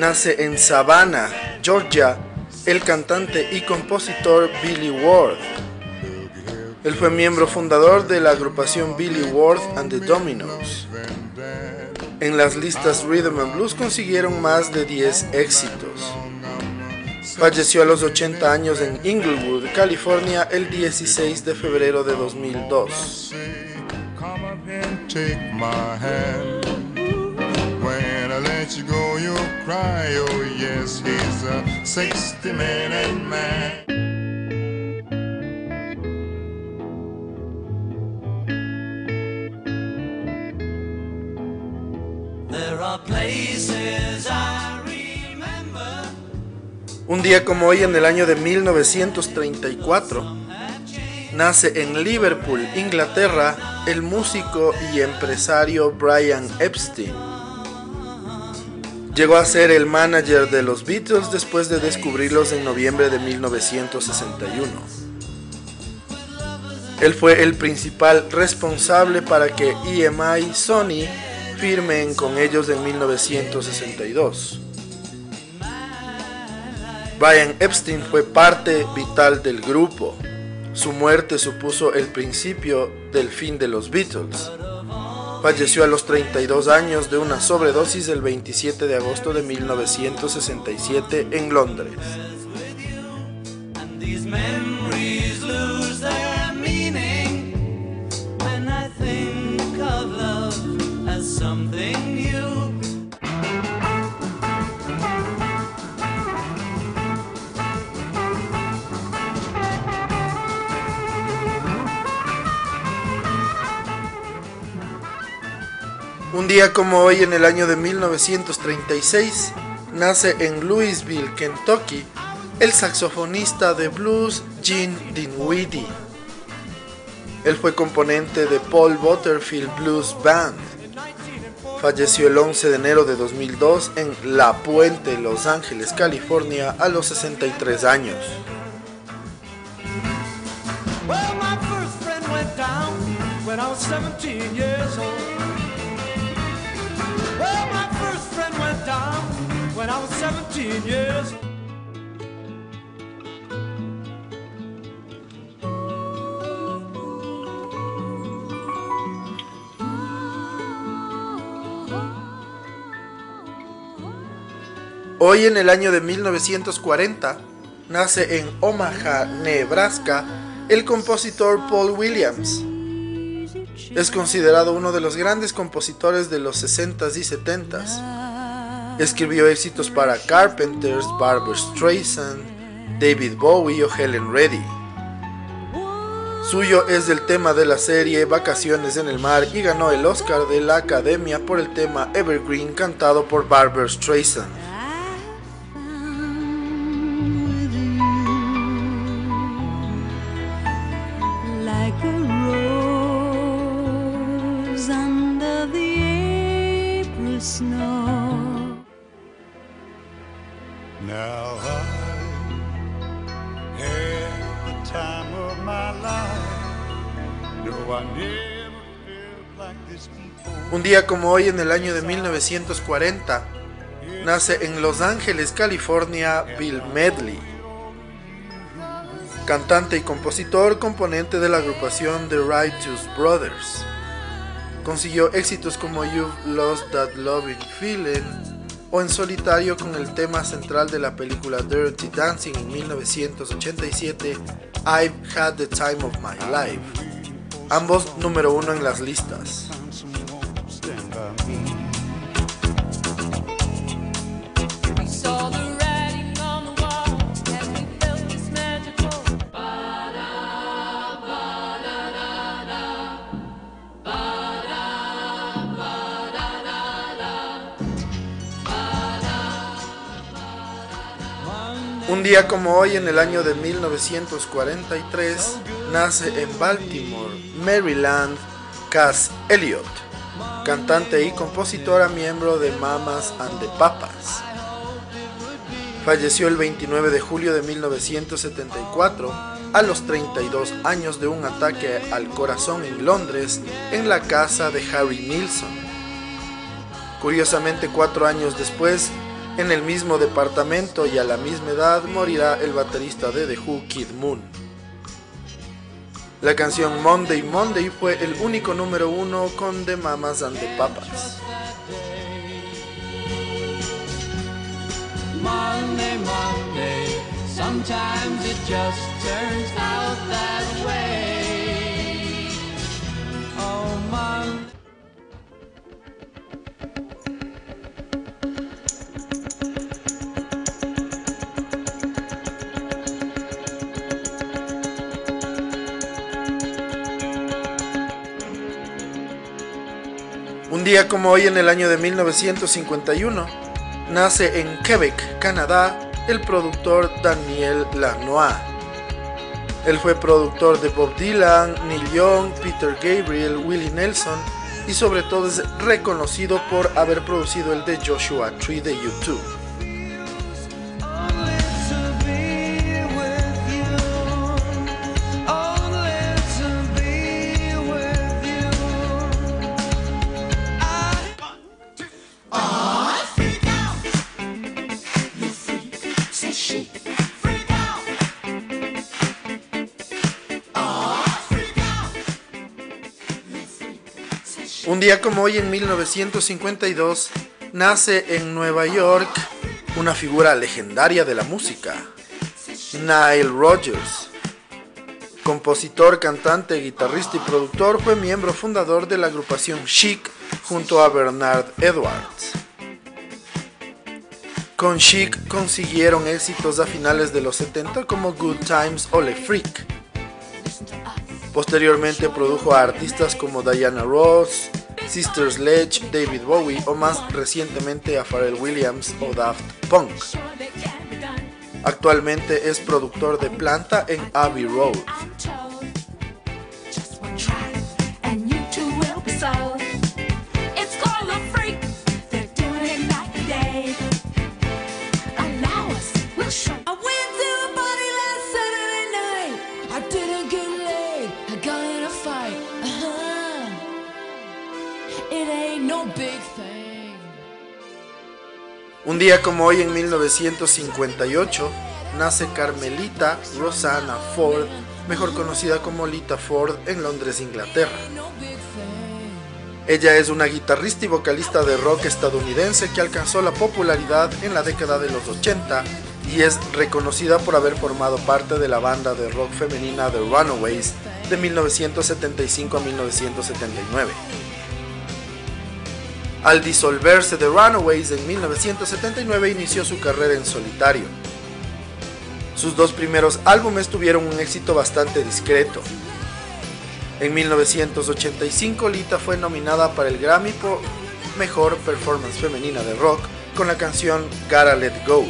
nace en Savannah, Georgia, el cantante y compositor Billy Ward. Él fue miembro fundador de la agrupación Billy Ward and the Dominoes. En las listas Rhythm and Blues consiguieron más de 10 éxitos. Falleció a los 80 años en Inglewood, California, el 16 de febrero de 2002. Let you go, you'll cry. Oh, yes, he's a 60 minute man. There are places I remember. Un día como hoy en el año de 1934 nace en Liverpool, Inglaterra, el músico y empresario Brian Epstein. Llegó a ser el manager de los Beatles después de descubrirlos en noviembre de 1961. Él fue el principal responsable para que EMI Sony firmen con ellos en 1962. Brian Epstein fue parte vital del grupo. Su muerte supuso el principio del fin de los Beatles. Falleció a los 32 años de una sobredosis el 27 de agosto de 1967 en Londres. Un día como hoy en el año de 1936 nace en Louisville, Kentucky, el saxofonista de blues Gene Dinwiddie. Él fue componente de Paul Butterfield Blues Band. Falleció el 11 de enero de 2002 en La Puente, Los Ángeles, California, a los 63 años. Hoy en el año de 1940 nace en Omaha, Nebraska, el compositor Paul Williams. Es considerado uno de los grandes compositores de los 60s y 70s. Escribió éxitos para Carpenters, Barbara Streisand, David Bowie o Helen Reddy. Suyo es el tema de la serie Vacaciones en el Mar y ganó el Oscar de la Academia por el tema Evergreen cantado por Barbara Streisand. Un día como hoy en el año de 1940, nace en Los Ángeles, California, Bill Medley. Cantante y compositor, componente de la agrupación The Righteous Brothers. Consiguió éxitos como You've Lost That Loving Feeling o en solitario con el tema central de la película Dirty Dancing en 1987, I've Had the Time of My Life. Ambos número uno en las listas. Día como hoy, en el año de 1943, nace en Baltimore, Maryland, Cass Elliot, cantante y compositora miembro de Mamas and the Papas. Falleció el 29 de julio de 1974 a los 32 años de un ataque al corazón en Londres en la casa de Harry Nilsson. Curiosamente, cuatro años después, en el mismo departamento y a la misma edad morirá el baterista de The Who, Kid Moon. La canción Monday Monday fue el único número uno con The Mamas and the Papas. Monday, Monday, sometimes it just turns out that way. Día como hoy en el año de 1951, nace en Quebec, Canadá, el productor Daniel Lanois. Él fue productor de Bob Dylan, Neil Young, Peter Gabriel, Willie Nelson y sobre todo es reconocido por haber producido el de Joshua Tree de YouTube. Un día como hoy en 1952 nace en Nueva York una figura legendaria de la música, Nile Rodgers. Compositor, cantante, guitarrista y productor, fue miembro fundador de la agrupación Chic junto a Bernard Edwards. Con Chic consiguieron éxitos a finales de los 70 como Good Times o Le Freak. Posteriormente produjo a artistas como Diana Ross, Sister Sledge, David Bowie o más recientemente a Pharrell Williams o Daft Punk. Actualmente es productor de planta en Abbey Road. Día como hoy en 1958 nace Carmelita Rosanna Ford, mejor conocida como Lita Ford en Londres, Inglaterra. Ella es una guitarrista y vocalista de rock estadounidense que alcanzó la popularidad en la década de los 80 y es reconocida por haber formado parte de la banda de rock femenina The Runaways de 1975 a 1979. Al disolverse The Runaways en 1979 inició su carrera en solitario. Sus dos primeros álbumes tuvieron un éxito bastante discreto. En 1985 Lita fue nominada para el Grammy por Mejor Performance Femenina de Rock con la canción Gotta Let Go.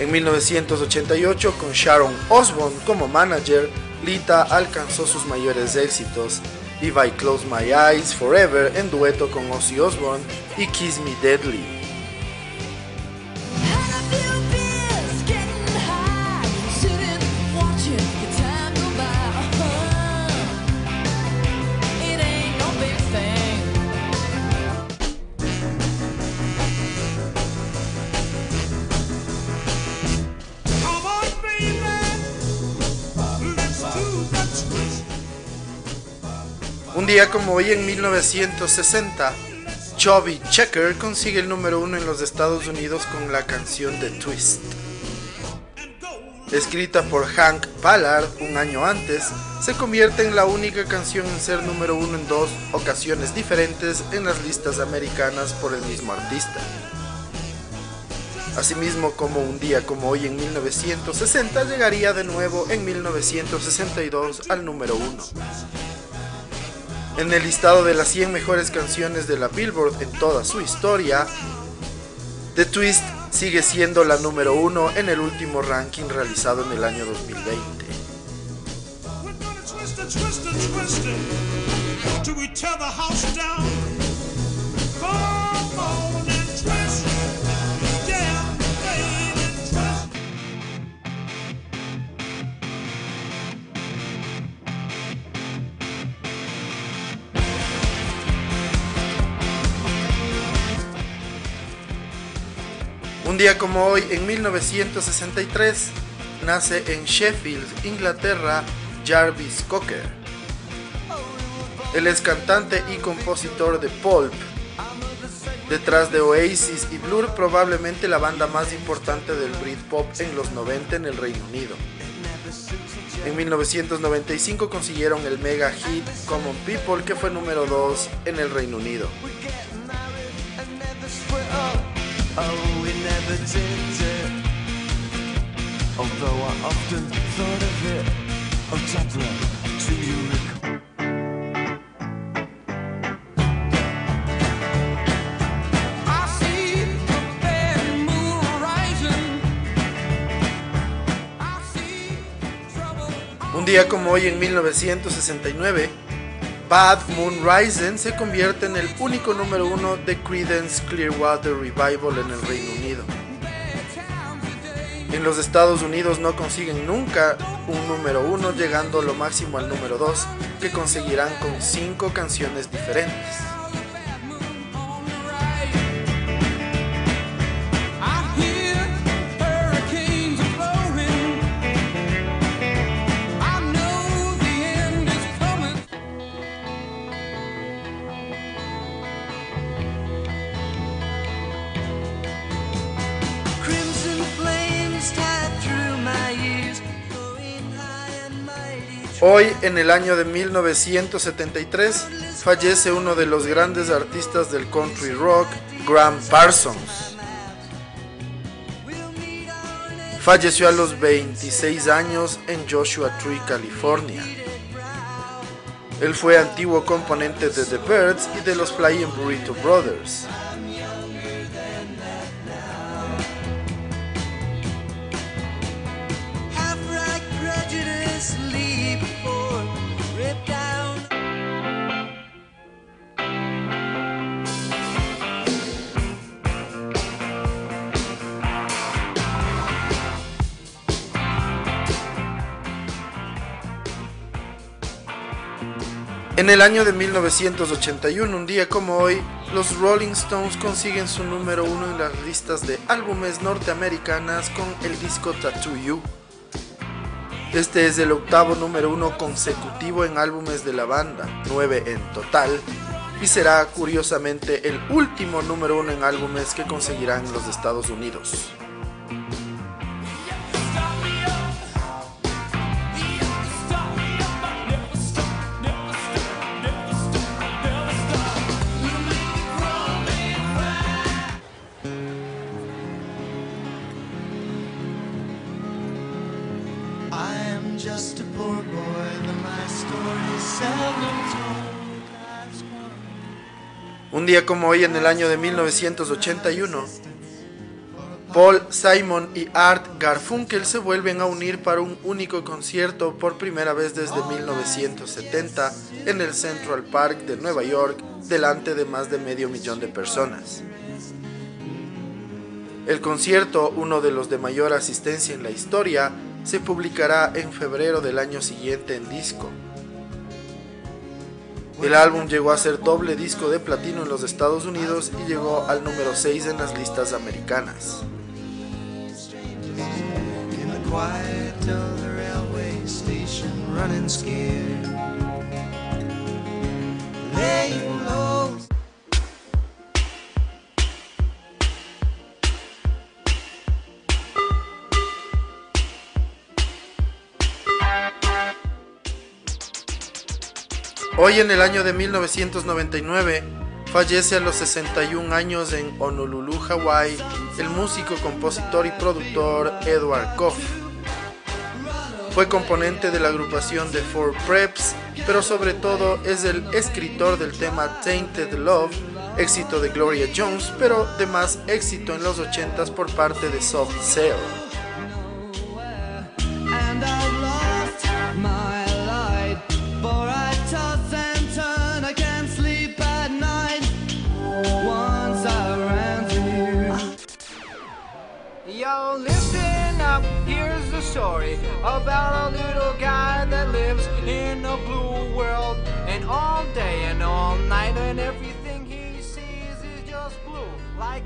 En 1988 con Sharon Osbourne como manager, Lita alcanzó sus mayores éxitos If I Close My Eyes Forever en dueto con Ozzy Osbourne y Kiss Me Deadly. Día como hoy en 1960, Chubby Checker consigue el número uno en los Estados Unidos con la canción The Twist. Escrita por Hank Ballard un año antes, se convierte en la única canción en ser número uno en dos ocasiones diferentes en las listas americanas por el mismo artista. Asimismo, como un día como hoy en 1960, llegaría de nuevo en 1962 al número uno. En el listado de las 100 mejores canciones de la Billboard en toda su historia, The Twist sigue siendo la número uno en el último ranking realizado en el año 2020. Un día como hoy, en 1963, nace en Sheffield, Inglaterra, Jarvis Cocker. Él es cantante y compositor de Pulp. Detrás de Oasis y Blur, probablemente la banda más importante del Britpop en los 90 en el Reino Unido. En 1995 consiguieron el mega hit Common People, que fue número 2 en el Reino Unido. Un día como hoy en 1969, Bad Moon Rising se convierte en el único número uno de Creedence Clearwater Revival en el Reino Unido. En los Estados Unidos no consiguen nunca un número uno, llegando lo máximo al número 2, que conseguirán con cinco canciones diferentes. Hoy, en el año de 1973, fallece uno de los grandes artistas del country rock, Graham Parsons. Falleció a los 26 años en Joshua Tree, California. Él fue antiguo componente de The Birds y de los Flying Burrito Brothers. En el año de 1981, un día como hoy, los Rolling Stones consiguen su número uno en las listas de álbumes norteamericanas con el disco Tattoo You. Este es el octavo número uno consecutivo en álbumes de la banda, nueve en total, y será curiosamente el último número uno en álbumes que conseguirán los Estados Unidos. Día como hoy en el año de 1981, Paul Simon y Art Garfunkel se vuelven a unir para un único concierto por primera vez desde 1970 en el Central Park de Nueva York delante de más de medio millón de personas. El concierto, uno de los de mayor asistencia en la historia, se publicará en febrero del año siguiente en disco. El álbum llegó a ser doble disco de platino en los Estados Unidos y llegó al número 6 en las listas americanas. Hoy en el año de 1999 fallece a los 61 años en Honolulu, Hawaii, el músico, compositor y productor Edward Koff. Fue componente de la agrupación de Four Preps, pero sobre todo es el escritor del tema Tainted Love, éxito de Gloria Jones, pero de más éxito en los 80s por parte de Soft Cell.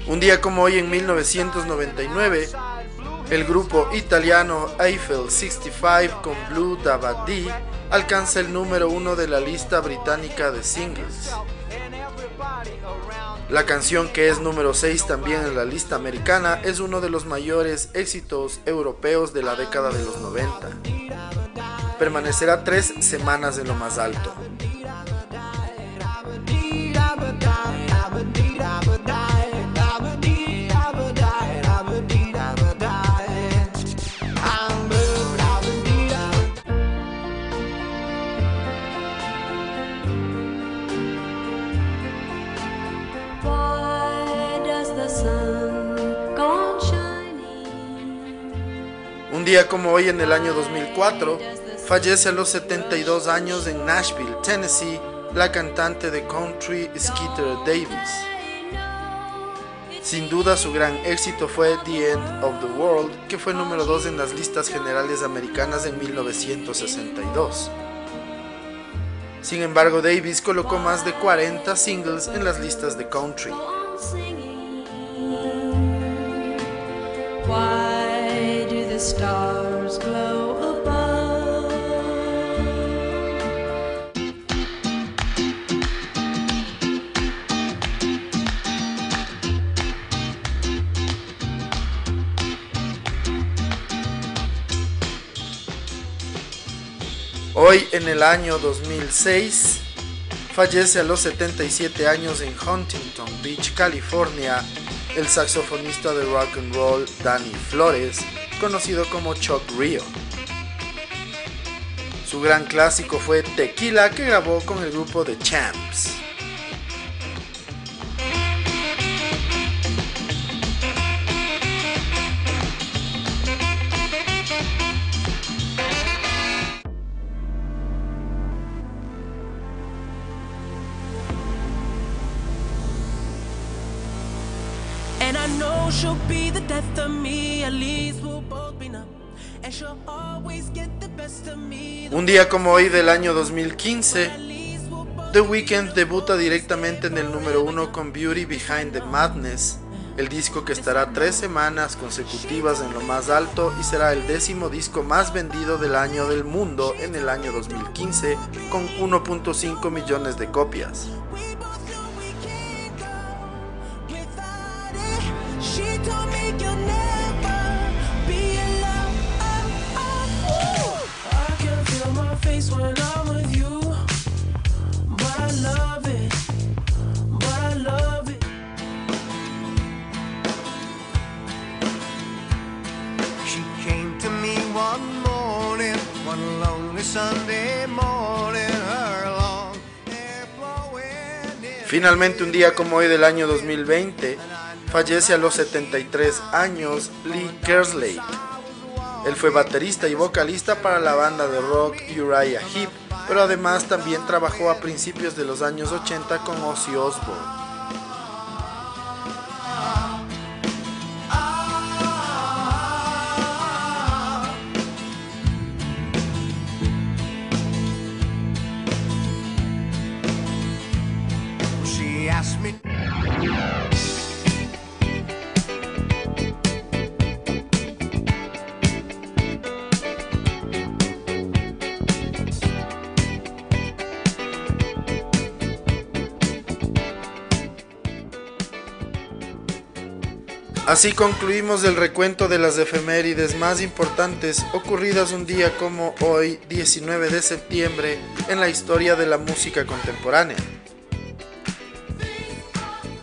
Un día como hoy en 1999, el grupo italiano Eiffel 65 con Blue Dabadi alcanza el número uno de la lista británica de singles. La canción que es número 6 también en la lista americana es uno de los mayores éxitos europeos de la década de los 90. Permanecerá tres semanas en lo más alto. Un día como hoy en el año 2004, fallece a los 72 años en Nashville, Tennessee, la cantante de country Skeeter Davis. Sin duda su gran éxito fue The End of the World, que fue número 2 en las listas generales americanas en 1962. Sin embargo, Davis colocó más de 40 singles en las listas de country. Stars glow above. Hoy en el año 2006 fallece a los 77 años en Huntington Beach, California, el saxofonista de rock and roll Danny Flores, conocido como Chuck Rio. Su gran clásico fue Tequila que grabó con el grupo The Champs. Un día como hoy del año 2015, The Weeknd debuta directamente en el número uno con Beauty Behind the Madness, el disco que estará tres semanas consecutivas en lo más alto y será el décimo disco más vendido del año del mundo en el año 2015 con 1.5 millones de copias. Finalmente, un día como hoy del año 2020, fallece a los 73 años Lee Kerslake. Él fue baterista y vocalista para la banda de rock Uriah Heep, pero además también trabajó a principios de los años 80 con Ozzy Osbourne. Así concluimos el recuento de las efemérides más importantes ocurridas un día como hoy, 19 de septiembre, en la historia de la música contemporánea.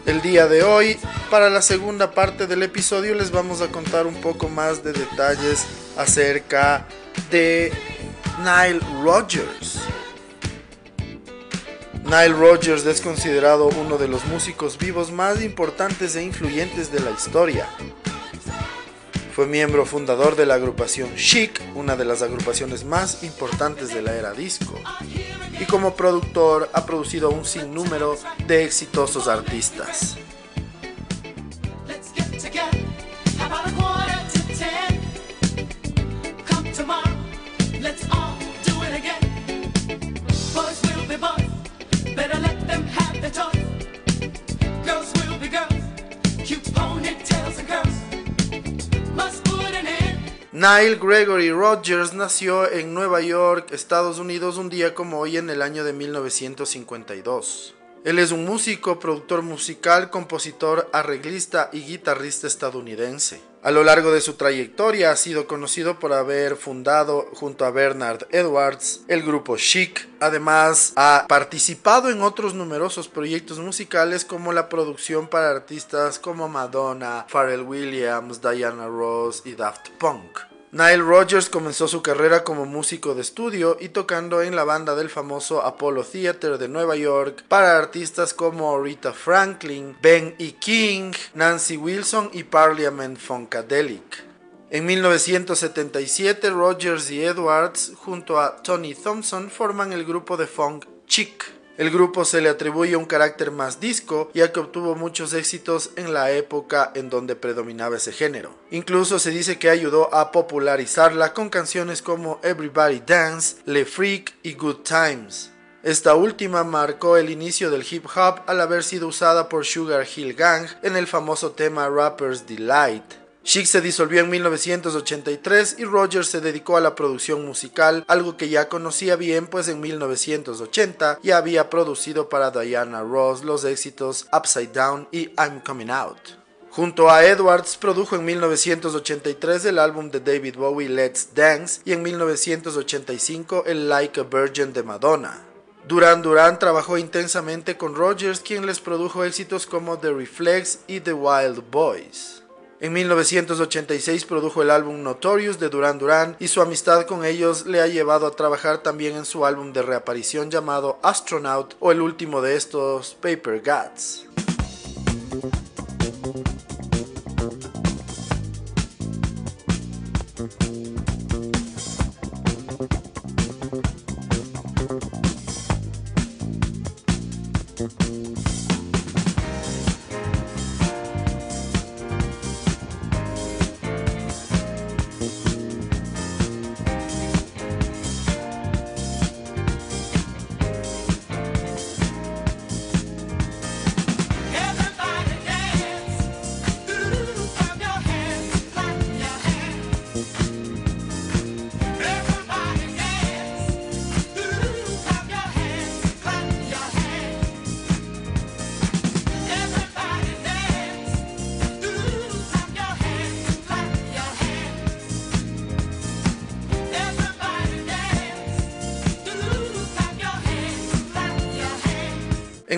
El día de hoy, para la segunda parte del episodio, les vamos a contar un poco más de detalles acerca de Nile Rodgers. Nile Rodgers es considerado uno de los músicos vivos más importantes e influyentes de la historia. Fue miembro fundador de la agrupación Chic, una de las agrupaciones más importantes de la era disco. Y como productor ha producido un sinnúmero de exitosos artistas. Nile Gregory Rogers nació en Nueva York, Estados Unidos, un día como hoy en el año de 1952. Él es un músico, productor musical, compositor, arreglista y guitarrista estadounidense. A lo largo de su trayectoria ha sido conocido por haber fundado junto a Bernard Edwards el grupo Chic. Además ha participado en otros numerosos proyectos musicales como la producción para artistas como Madonna, Pharrell Williams, Diana Ross y Daft Punk. Nile Rodgers comenzó su carrera como músico de estudio y tocando en la banda del famoso Apollo Theater de Nueva York para artistas como Rita Franklin, Ben E. King, Nancy Wilson y Parliament Funkadelic. En 1977, Rodgers y Edwards, junto a Tony Thompson, forman el grupo de funk Chic. El grupo se le atribuye un carácter más disco, ya que obtuvo muchos éxitos en la época en donde predominaba ese género. Incluso se dice que ayudó a popularizarla con canciones como Everybody Dance, Le Freak y Good Times. Esta última marcó el inicio del hip hop al haber sido usada por Sugar Hill Gang en el famoso tema Rapper's Delight. Chic se disolvió en 1983 y Rogers se dedicó a la producción musical, algo que ya conocía bien pues en 1980 ya había producido para Diana Ross los éxitos Upside Down y I'm Coming Out. Junto a Edwards produjo en 1983 el álbum de David Bowie Let's Dance y en 1985 el Like a Virgin de Madonna. Duran Duran trabajó intensamente con Rogers quien les produjo éxitos como The Reflex y The Wild Boys. En 1986 produjo el álbum Notorious de Duran Duran y su amistad con ellos le ha llevado a trabajar también en su álbum de reaparición llamado Astronaut o el último de estos, Paper Gods.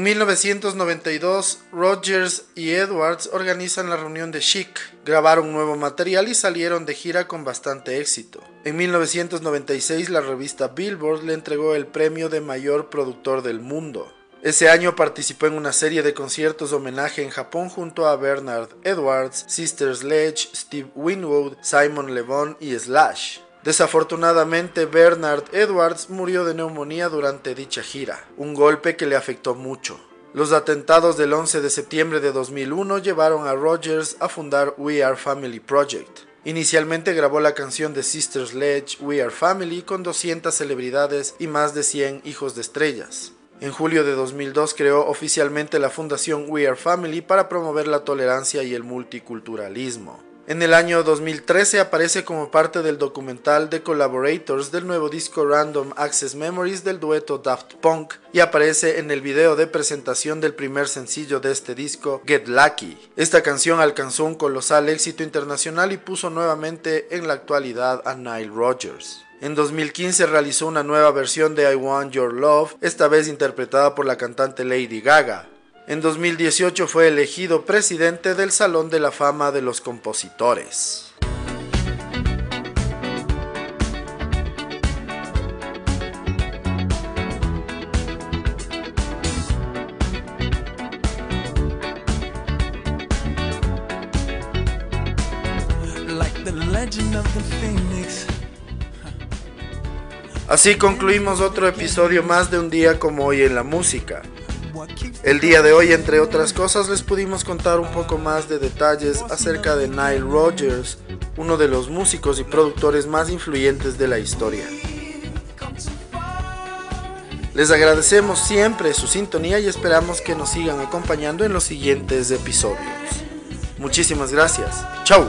En 1992, Rogers y Edwards organizan la reunión de Chic, grabaron nuevo material y salieron de gira con bastante éxito. En 1996, la revista Billboard le entregó el premio de mayor productor del mundo. Ese año participó en una serie de conciertos homenaje en Japón junto a Bernard Edwards, Sister Sledge, Steve Winwood, Simon Le Bon y Slash. Desafortunadamente, Bernard Edwards murió de neumonía durante dicha gira, un golpe que le afectó mucho. Los atentados del 11 de septiembre de 2001 llevaron a Rogers a fundar We Are Family Project. Inicialmente grabó la canción de Sister Sledge We Are Family con 200 celebridades y más de 100 hijos de estrellas. En julio de 2002 creó oficialmente la fundación We Are Family para promover la tolerancia y el multiculturalismo. En el año 2013 aparece como parte del documental The Collaborators del nuevo disco Random Access Memories del dueto Daft Punk y aparece en el video de presentación del primer sencillo de este disco, Get Lucky. Esta canción alcanzó un colosal éxito internacional y puso nuevamente en la actualidad a Nile Rodgers. En 2015 realizó una nueva versión de I Want Your Love, esta vez interpretada por la cantante Lady Gaga. En 2018 fue elegido presidente del Salón de la Fama de los Compositores. Así concluimos otro episodio más de un día como hoy en la música. El día de hoy, entre otras cosas, les pudimos contar un poco más de detalles acerca de Nile Rodgers, uno de los músicos y productores más influyentes de la historia. Les agradecemos siempre su sintonía y esperamos que nos sigan acompañando en los siguientes episodios. Muchísimas gracias. Chau.